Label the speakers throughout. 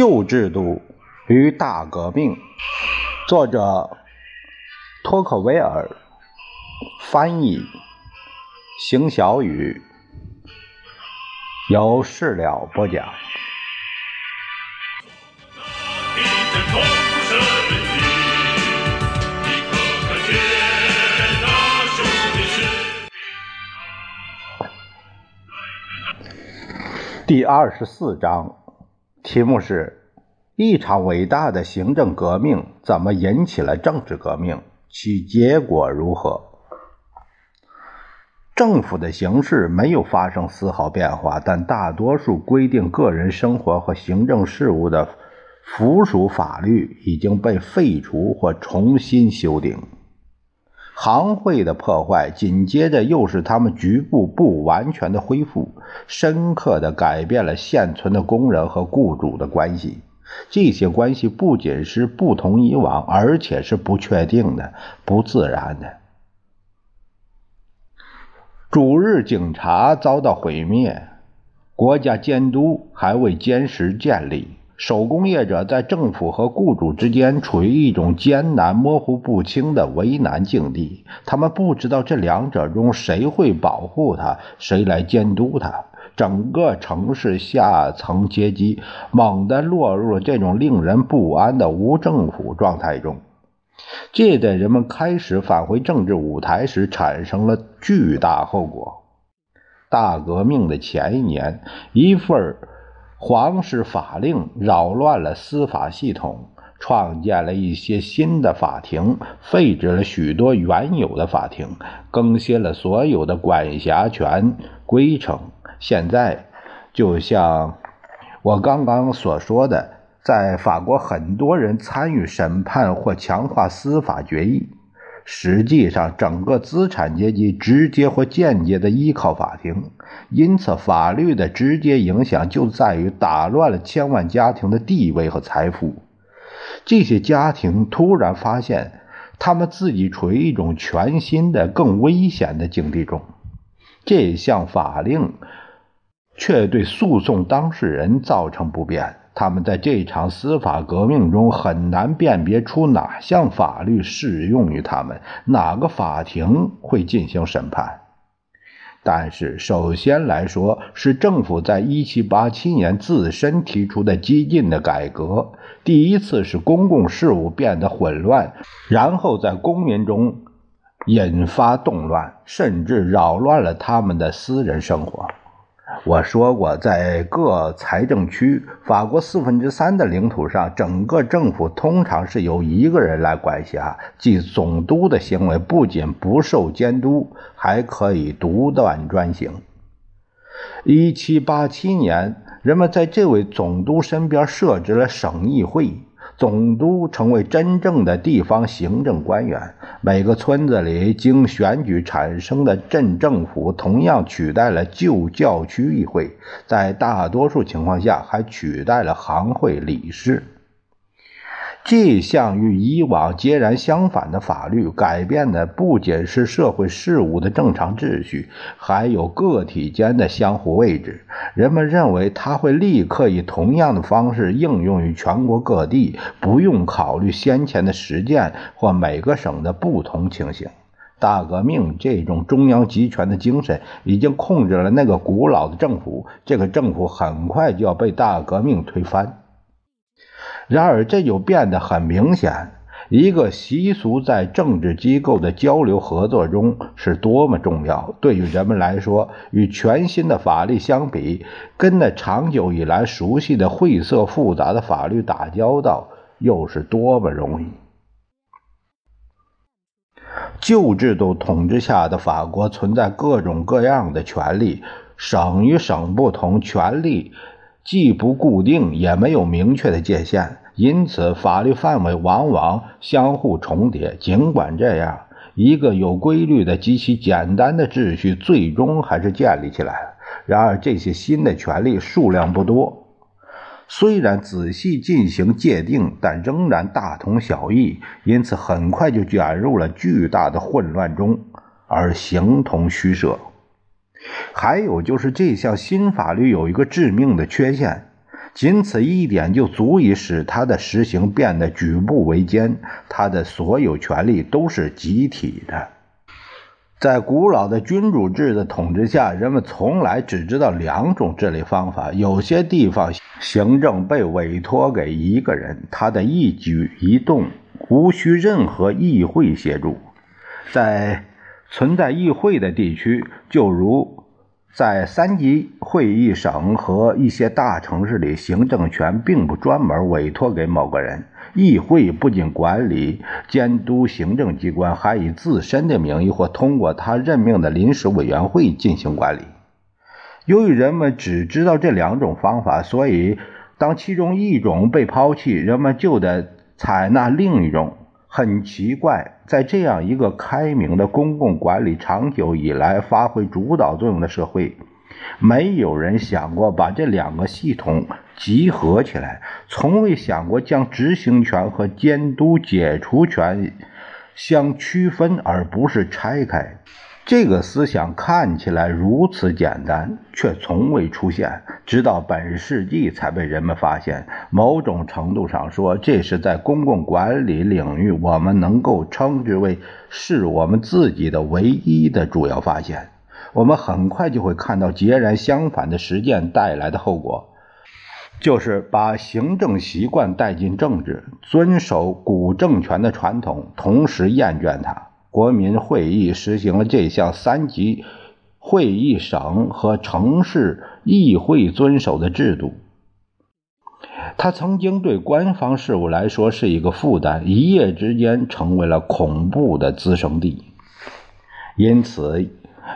Speaker 1: 旧制度与大革命，作者托克维尔，翻译邢小雨，由事了播讲。第二十四章。题目是：一场伟大的行政革命怎么引起了政治革命？其结果如何？政府的形式没有发生丝毫变化，但大多数规定个人生活和行政事务的附属法律已经被废除或重新修订。行会的破坏，紧接着又是他们局部不完全的恢复，深刻地改变了现存的工人和雇主的关系。这些关系不仅是不同以往，而且是不确定的、不自然的。主日警察遭到毁灭，国家监督还未坚实建立。手工业者在政府和雇主之间处于一种艰难、模糊不清的为难境地。他们不知道这两者中谁会保护他，谁来监督他。整个城市下层阶级猛地落入了这种令人不安的无政府状态中。这在人们开始返回政治舞台时产生了巨大后果。大革命的前一年，一份。皇室法令扰乱了司法系统，创建了一些新的法庭，废止了许多原有的法庭，更新了所有的管辖权规程。现在，就像我刚刚所说的，在法国，很多人参与审判或强化司法决议。实际上，整个资产阶级直接或间接地依靠法庭，因此法律的直接影响就在于打乱了千万家庭的地位和财富。这些家庭突然发现，他们自己处于一种全新的、更危险的境地中。这项法令却对诉讼当事人造成不便。他们在这场司法革命中很难辨别出哪项法律适用于他们，哪个法庭会进行审判。但是，首先来说，是政府在1787年自身提出的激进的改革，第一次使公共事务变得混乱，然后在公民中引发动乱，甚至扰乱了他们的私人生活。我说过，在各财政区，法国四分之三的领土上，整个政府通常是由一个人来管辖，即总督的行为不仅不受监督，还可以独断专行。一七八七年，人们在这位总督身边设置了省议会。总督成为真正的地方行政官员。每个村子里经选举产生的镇政府同样取代了旧教区议会，在大多数情况下还取代了行会理事。这项与以往截然相反的法律，改变的不仅是社会事务的正常秩序，还有个体间的相互位置。人们认为，它会立刻以同样的方式应用于全国各地，不用考虑先前的实践或每个省的不同情形。大革命这种中央集权的精神已经控制了那个古老的政府，这个政府很快就要被大革命推翻。然而，这就变得很明显：一个习俗在政治机构的交流合作中是多么重要。对于人们来说，与全新的法律相比，跟那长久以来熟悉的晦涩复杂的法律打交道又是多么容易。旧制度统治下的法国存在各种各样的权利，省与省不同，权利既不固定，也没有明确的界限。因此，法律范围往往相互重叠。尽管这样，一个有规律的极其简单的秩序最终还是建立起来了。然而，这些新的权利数量不多，虽然仔细进行界定，但仍然大同小异。因此，很快就卷入了巨大的混乱中，而形同虚设。还有就是，这项新法律有一个致命的缺陷。仅此一点就足以使他的实行变得举步维艰。他的所有权利都是集体的。在古老的君主制的统治下，人们从来只知道两种治理方法。有些地方行政被委托给一个人，他的一举一动无需任何议会协助。在存在议会的地区，就如。在三级会议省和一些大城市里，行政权并不专门委托给某个人。议会不仅管理、监督行政机关，还以自身的名义或通过他任命的临时委员会进行管理。由于人们只知道这两种方法，所以当其中一种被抛弃，人们就得采纳另一种。很奇怪，在这样一个开明的公共管理长久以来发挥主导作用的社会，没有人想过把这两个系统集合起来，从未想过将执行权和监督解除权相区分，而不是拆开。这个思想看起来如此简单，却从未出现，直到本世纪才被人们发现。某种程度上说，这是在公共管理领域我们能够称之为是我们自己的唯一的主要发现。我们很快就会看到截然相反的实践带来的后果，就是把行政习惯带进政治，遵守古政权的传统，同时厌倦它。国民会议实行了这项三级会议省和城市议会遵守的制度。它曾经对官方事务来说是一个负担，一夜之间成为了恐怖的滋生地。因此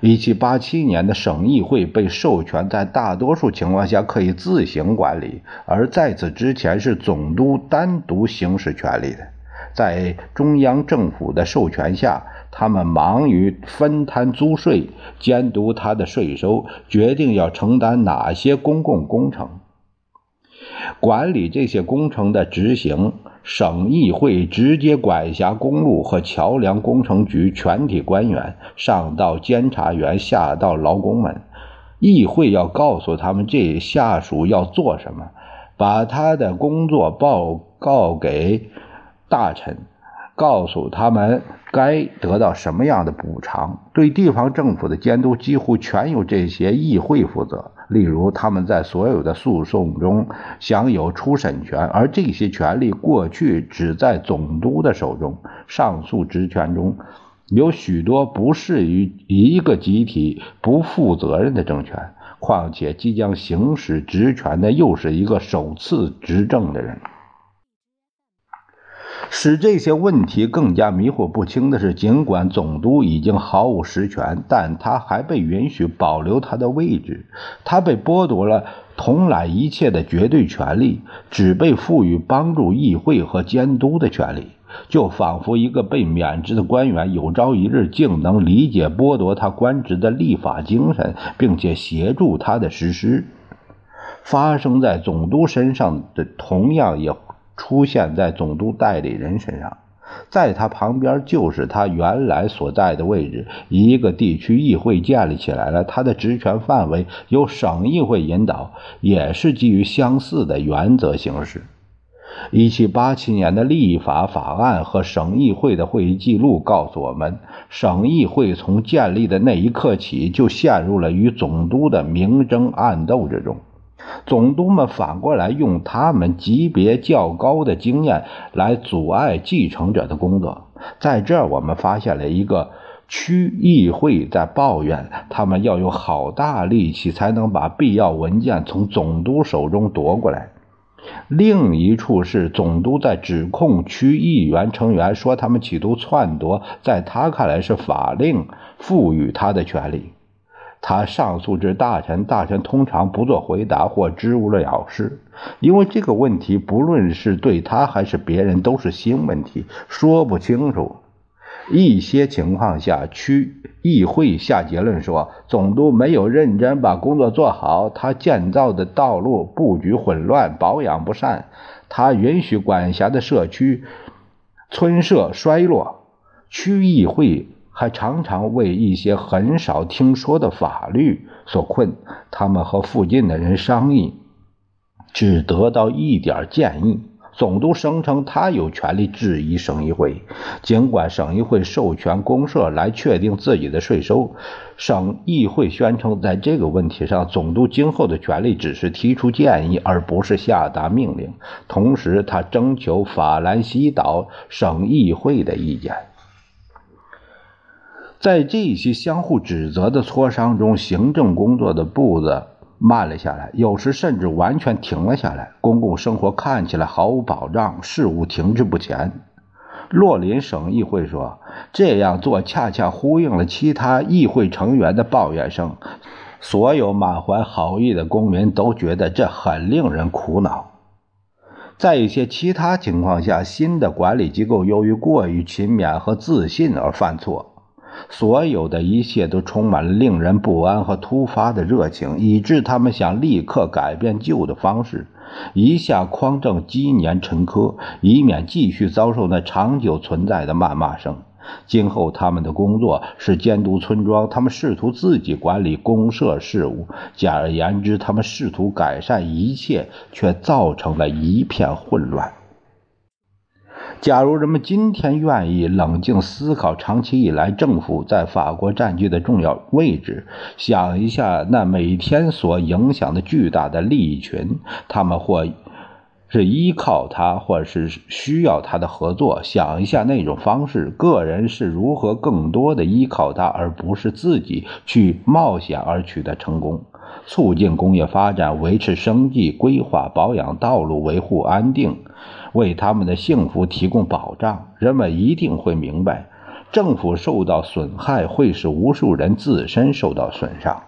Speaker 1: ，1787年的省议会被授权在大多数情况下可以自行管理，而在此之前是总督单独行使权力的。在中央政府的授权下，他们忙于分摊租税、监督他的税收、决定要承担哪些公共工程、管理这些工程的执行。省议会直接管辖公路和桥梁工程局全体官员，上到监察员，下到劳工们。议会要告诉他们这下属要做什么，把他的工作报告给。大臣告诉他们该得到什么样的补偿。对地方政府的监督几乎全由这些议会负责。例如，他们在所有的诉讼中享有初审权，而这些权利过去只在总督的手中。上诉职权中有许多不适于一个集体不负责任的政权。况且，即将行使职权的又是一个首次执政的人。使这些问题更加迷惑不清的是，尽管总督已经毫无实权，但他还被允许保留他的位置。他被剥夺了统揽一切的绝对权利，只被赋予帮助议会和监督的权利，就仿佛一个被免职的官员有朝一日竟能理解剥夺他官职的立法精神，并且协助他的实施。发生在总督身上的同样也。出现在总督代理人身上，在他旁边就是他原来所在的位置。一个地区议会建立起来了，他的职权范围由省议会引导，也是基于相似的原则行事。一七八七年的立法法案和省议会的会议记录告诉我们，省议会从建立的那一刻起就陷入了与总督的明争暗斗之中。总督们反过来用他们级别较高的经验来阻碍继承者的工作。在这儿，我们发现了一个区议会在抱怨，他们要用好大力气才能把必要文件从总督手中夺过来。另一处是总督在指控区议员成员说他们企图篡夺，在他看来是法令赋予他的权利。他上诉至大臣，大臣通常不做回答或支吾了事，因为这个问题不论是对他还是别人都是新问题，说不清楚。一些情况下，区议会下结论说，总督没有认真把工作做好，他建造的道路布局混乱，保养不善，他允许管辖的社区村社衰落，区议会。还常常为一些很少听说的法律所困。他们和附近的人商议，只得到一点建议。总督声称他有权利质疑省议会，尽管省议会授权公社来确定自己的税收。省议会宣称，在这个问题上，总督今后的权利只是提出建议，而不是下达命令。同时，他征求法兰西岛省议会的意见。在这些相互指责的磋商中，行政工作的步子。慢了下来，有时甚至完全停了下来。公共生活看起来毫无保障，事物停滞不前。洛林省议会说，这样做恰恰呼应了其他议会成员的抱怨声。所有满怀好意的公民都觉得这很令人苦恼。在一些其他情况下，新的管理机构由于过于勤勉和自信而犯错。所有的一切都充满了令人不安和突发的热情，以致他们想立刻改变旧的方式，一下匡正积年陈疴，以免继续遭受那长久存在的谩骂声。今后他们的工作是监督村庄，他们试图自己管理公社事务。简而言之，他们试图改善一切，却造成了一片混乱。假如人们今天愿意冷静思考长期以来政府在法国占据的重要位置，想一下那每天所影响的巨大的利益群，他们或是依靠他，或是需要他的合作，想一下那种方式，个人是如何更多的依靠他，而不是自己去冒险而取得成功，促进工业发展，维持生计，规划保养道路，维护安定。为他们的幸福提供保障，人们一定会明白，政府受到损害会使无数人自身受到损伤。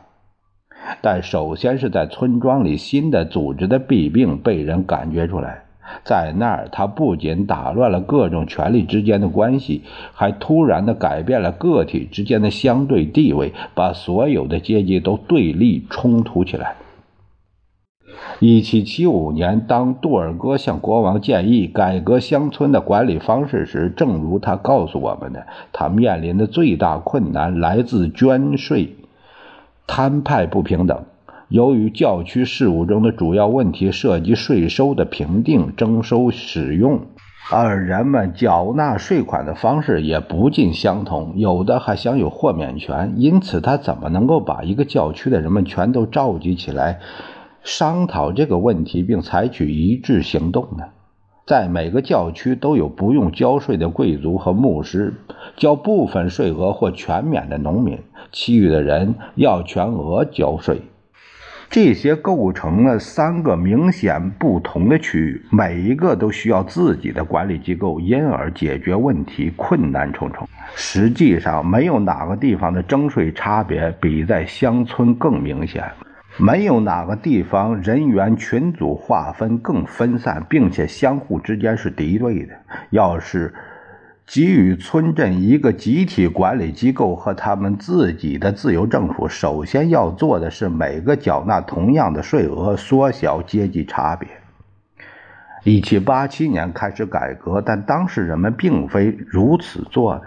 Speaker 1: 但首先是在村庄里新的组织的弊病被人感觉出来，在那儿，它不仅打乱了各种权力之间的关系，还突然的改变了个体之间的相对地位，把所有的阶级都对立冲突起来。一七七五年，当杜尔戈向国王建议改革乡村的管理方式时，正如他告诉我们的，他面临的最大困难来自捐税摊派不平等。由于教区事务中的主要问题涉及税收的评定、征收、使用，而人们缴纳税款的方式也不尽相同，有的还享有豁免权。因此，他怎么能够把一个教区的人们全都召集起来？商讨这个问题并采取一致行动呢？在每个教区都有不用交税的贵族和牧师，交部分税额或全免的农民，其余的人要全额交税。这些构成了三个明显不同的区域，每一个都需要自己的管理机构，因而解决问题困难重重。实际上，没有哪个地方的征税差别比在乡村更明显。没有哪个地方人员群组划分更分散，并且相互之间是敌对的。要是给予村镇一个集体管理机构和他们自己的自由政府，首先要做的是每个缴纳同样的税额，缩小阶级差别。一七八七年开始改革，但当时人们并非如此做的。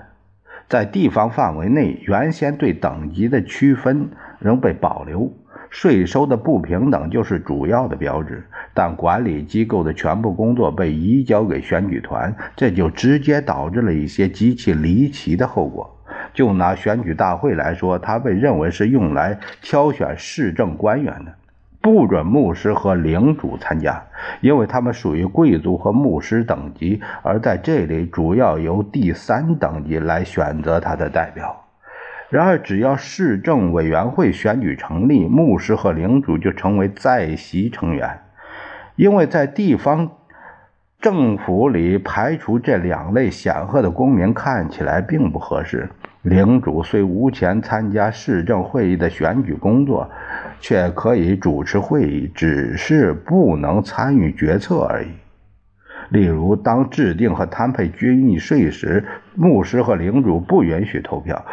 Speaker 1: 在地方范围内，原先对等级的区分仍被保留。税收的不平等就是主要的标志，但管理机构的全部工作被移交给选举团，这就直接导致了一些极其离奇的后果。就拿选举大会来说，它被认为是用来挑选市政官员的，不准牧师和领主参加，因为他们属于贵族和牧师等级，而在这里主要由第三等级来选择他的代表。然而，只要市政委员会选举成立，牧师和领主就成为在席成员。因为在地方政府里排除这两类显赫的公民看起来并不合适。领主虽无权参加市政会议的选举工作，却可以主持会议，只是不能参与决策而已。例如，当制定和摊配军役税时，牧师和领主不允许投票。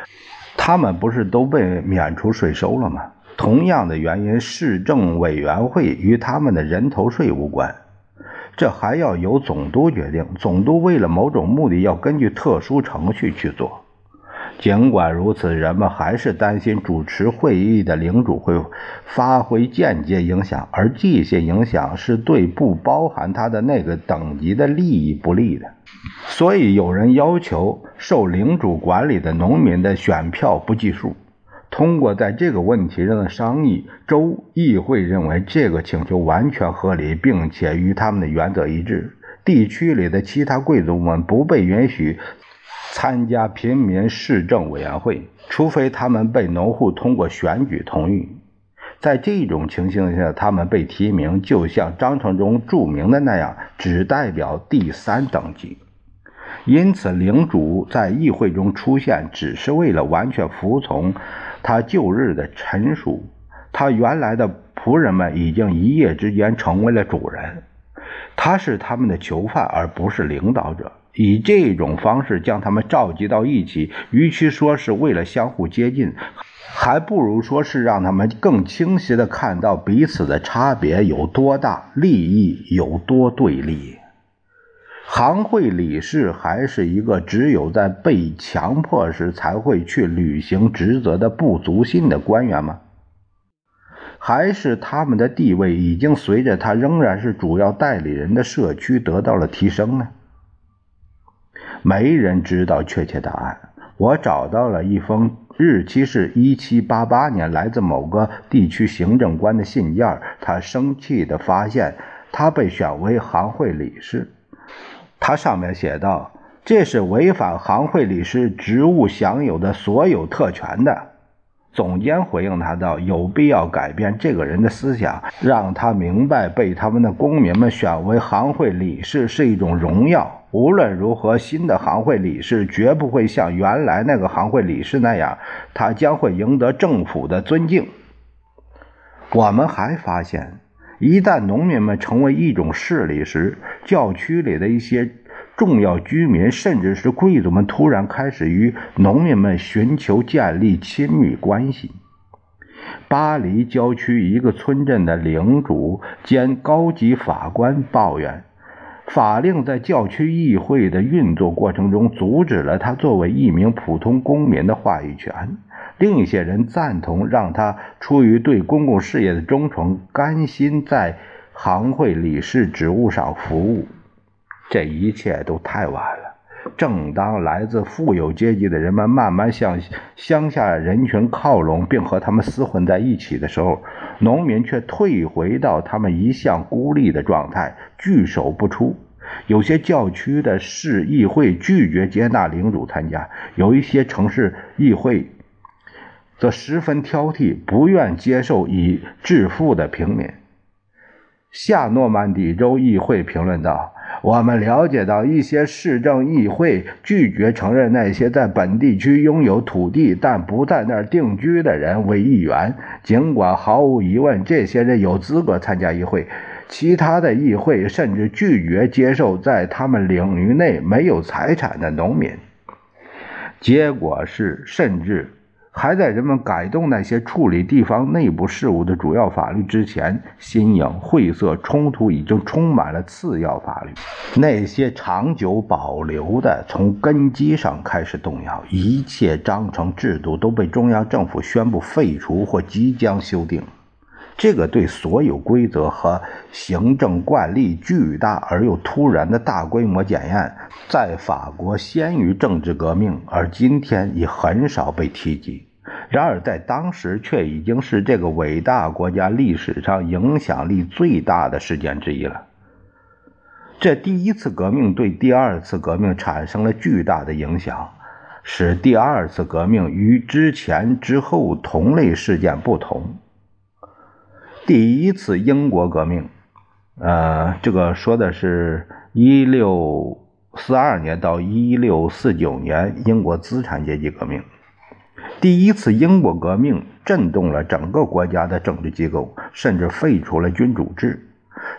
Speaker 1: 他们不是都被免除税收了吗？同样的原因，市政委员会与他们的人头税无关，这还要由总督决定。总督为了某种目的，要根据特殊程序去做。尽管如此，人们还是担心主持会议的领主会发挥间接影响，而这些影响是对不包含他的那个等级的利益不利的。所以，有人要求受领主管理的农民的选票不计数。通过在这个问题上的商议，州议会认为这个请求完全合理，并且与他们的原则一致。地区里的其他贵族们不被允许参加平民市政委员会，除非他们被农户通过选举同意。在这种情形下，他们被提名，就像章程中注明的那样，只代表第三等级。因此，领主在议会中出现，只是为了完全服从。他旧日的陈述，他原来的仆人们已经一夜之间成为了主人，他是他们的囚犯，而不是领导者。以这种方式将他们召集到一起，与其说是为了相互接近，还不如说是让他们更清晰地看到彼此的差别有多大，利益有多对立。行会理事还是一个只有在被强迫时才会去履行职责的不足信的官员吗？还是他们的地位已经随着他仍然是主要代理人的社区得到了提升呢？没人知道确切答案。我找到了一封日期是1788年来自某个地区行政官的信件，他生气地发现他被选为行会理事。他上面写道：“这是违反行会理事职务享有的所有特权的。”总监回应他道：“有必要改变这个人的思想，让他明白被他们的公民们选为行会理事是一种荣耀。无论如何，新的行会理事绝不会像原来那个行会理事那样，他将会赢得政府的尊敬。”我们还发现。一旦农民们成为一种势力时，教区里的一些重要居民，甚至是贵族们，突然开始与农民们寻求建立亲密关系。巴黎郊区一个村镇的领主兼高级法官抱怨，法令在教区议会的运作过程中阻止了他作为一名普通公民的话语权。另一些人赞同让他出于对公共事业的忠诚，甘心在行会理事职务上服务。这一切都太晚了。正当来自富有阶级的人们慢慢向乡下人群靠拢，并和他们厮混在一起的时候，农民却退回到他们一向孤立的状态，拒守不出。有些教区的市议会拒绝接纳领主参加，有一些城市议会。则十分挑剔，不愿接受已致富的平民。下诺曼底州议会评论道：“我们了解到一些市政议会拒绝承认那些在本地区拥有土地但不在那儿定居的人为议员，尽管毫无疑问这些人有资格参加议会。其他的议会甚至拒绝接受在他们领域内没有财产的农民。结果是，甚至。”还在人们改动那些处理地方内部事务的主要法律之前，新颖晦涩冲突已经充满了次要法律。那些长久保留的，从根基上开始动摇。一切章程制度都被中央政府宣布废除或即将修订。这个对所有规则和行政惯例巨大而又突然的大规模检验，在法国先于政治革命，而今天已很少被提及。然而，在当时却已经是这个伟大国家历史上影响力最大的事件之一了。这第一次革命对第二次革命产生了巨大的影响，使第二次革命与之前之后同类事件不同。第一次英国革命，呃，这个说的是1642年到1649年英国资产阶级革命。第一次英国革命震动了整个国家的政治机构，甚至废除了君主制，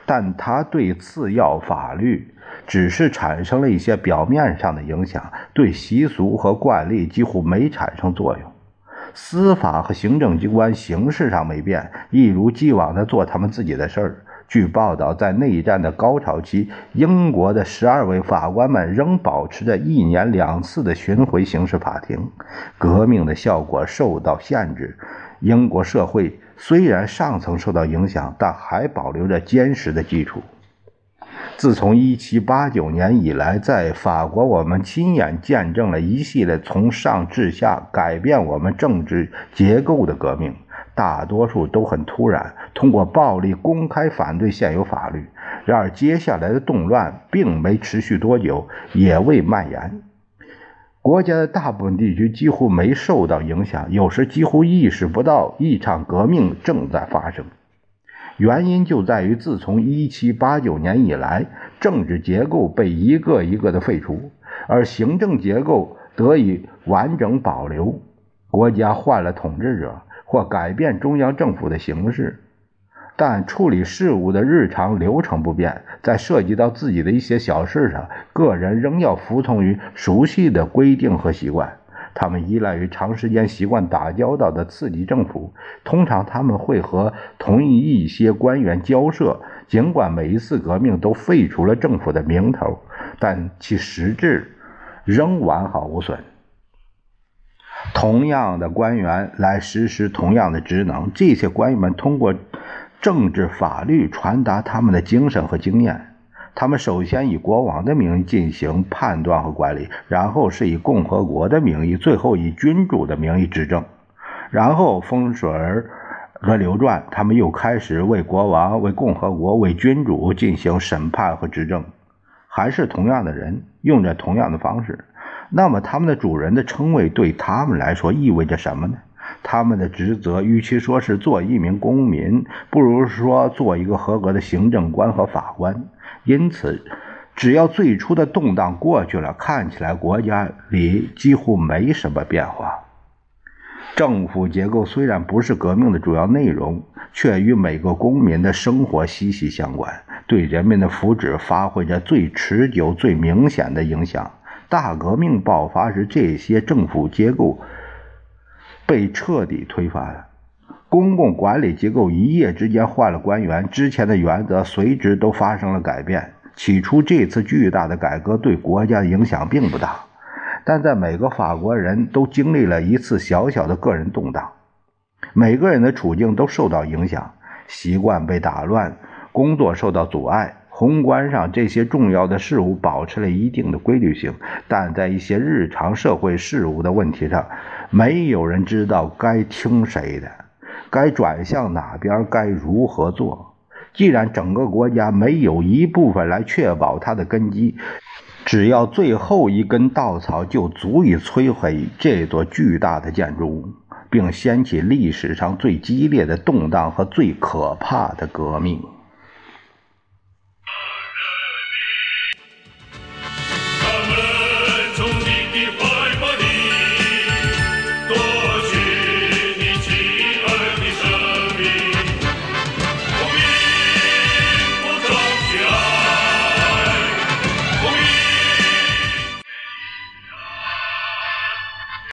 Speaker 1: 但它对次要法律只是产生了一些表面上的影响，对习俗和惯例几乎没产生作用。司法和行政机关形式上没变，一如既往地做他们自己的事儿。据报道，在内战的高潮期，英国的十二位法官们仍保持着一年两次的巡回刑事法庭。革命的效果受到限制，英国社会虽然上层受到影响，但还保留着坚实的基础。自从1789年以来，在法国，我们亲眼见证了一系列从上至下改变我们政治结构的革命。大多数都很突然，通过暴力公开反对现有法律。然而，接下来的动乱并没持续多久，也未蔓延。国家的大部分地区几乎没受到影响，有时几乎意识不到一场革命正在发生。原因就在于，自从1789年以来，政治结构被一个一个的废除，而行政结构得以完整保留。国家换了统治者。或改变中央政府的形式，但处理事务的日常流程不变。在涉及到自己的一些小事上，个人仍要服从于熟悉的规定和习惯。他们依赖于长时间习惯打交道的次级政府。通常他们会和同一一些官员交涉。尽管每一次革命都废除了政府的名头，但其实质仍完好无损。同样的官员来实施同样的职能，这些官员们通过政治法律传达他们的精神和经验。他们首先以国王的名义进行判断和管理，然后是以共和国的名义，最后以君主的名义执政。然后风水和流转，他们又开始为国王、为共和国、为君主进行审判和执政，还是同样的人，用着同样的方式。那么，他们的主人的称谓对他们来说意味着什么呢？他们的职责与其说是做一名公民，不如说做一个合格的行政官和法官。因此，只要最初的动荡过去了，看起来国家里几乎没什么变化。政府结构虽然不是革命的主要内容，却与每个公民的生活息息相关，对人民的福祉发挥着最持久、最明显的影响。大革命爆发时，这些政府结构被彻底推翻了。公共管理机构一夜之间换了官员，之前的原则随之都发生了改变。起初，这次巨大的改革对国家的影响并不大，但在每个法国人都经历了一次小小的个人动荡，每个人的处境都受到影响，习惯被打乱，工作受到阻碍。宏观上，这些重要的事物保持了一定的规律性，但在一些日常社会事务的问题上，没有人知道该听谁的，该转向哪边，该如何做。既然整个国家没有一部分来确保它的根基，只要最后一根稻草就足以摧毁这座巨大的建筑物，并掀起历史上最激烈的动荡和最可怕的革命。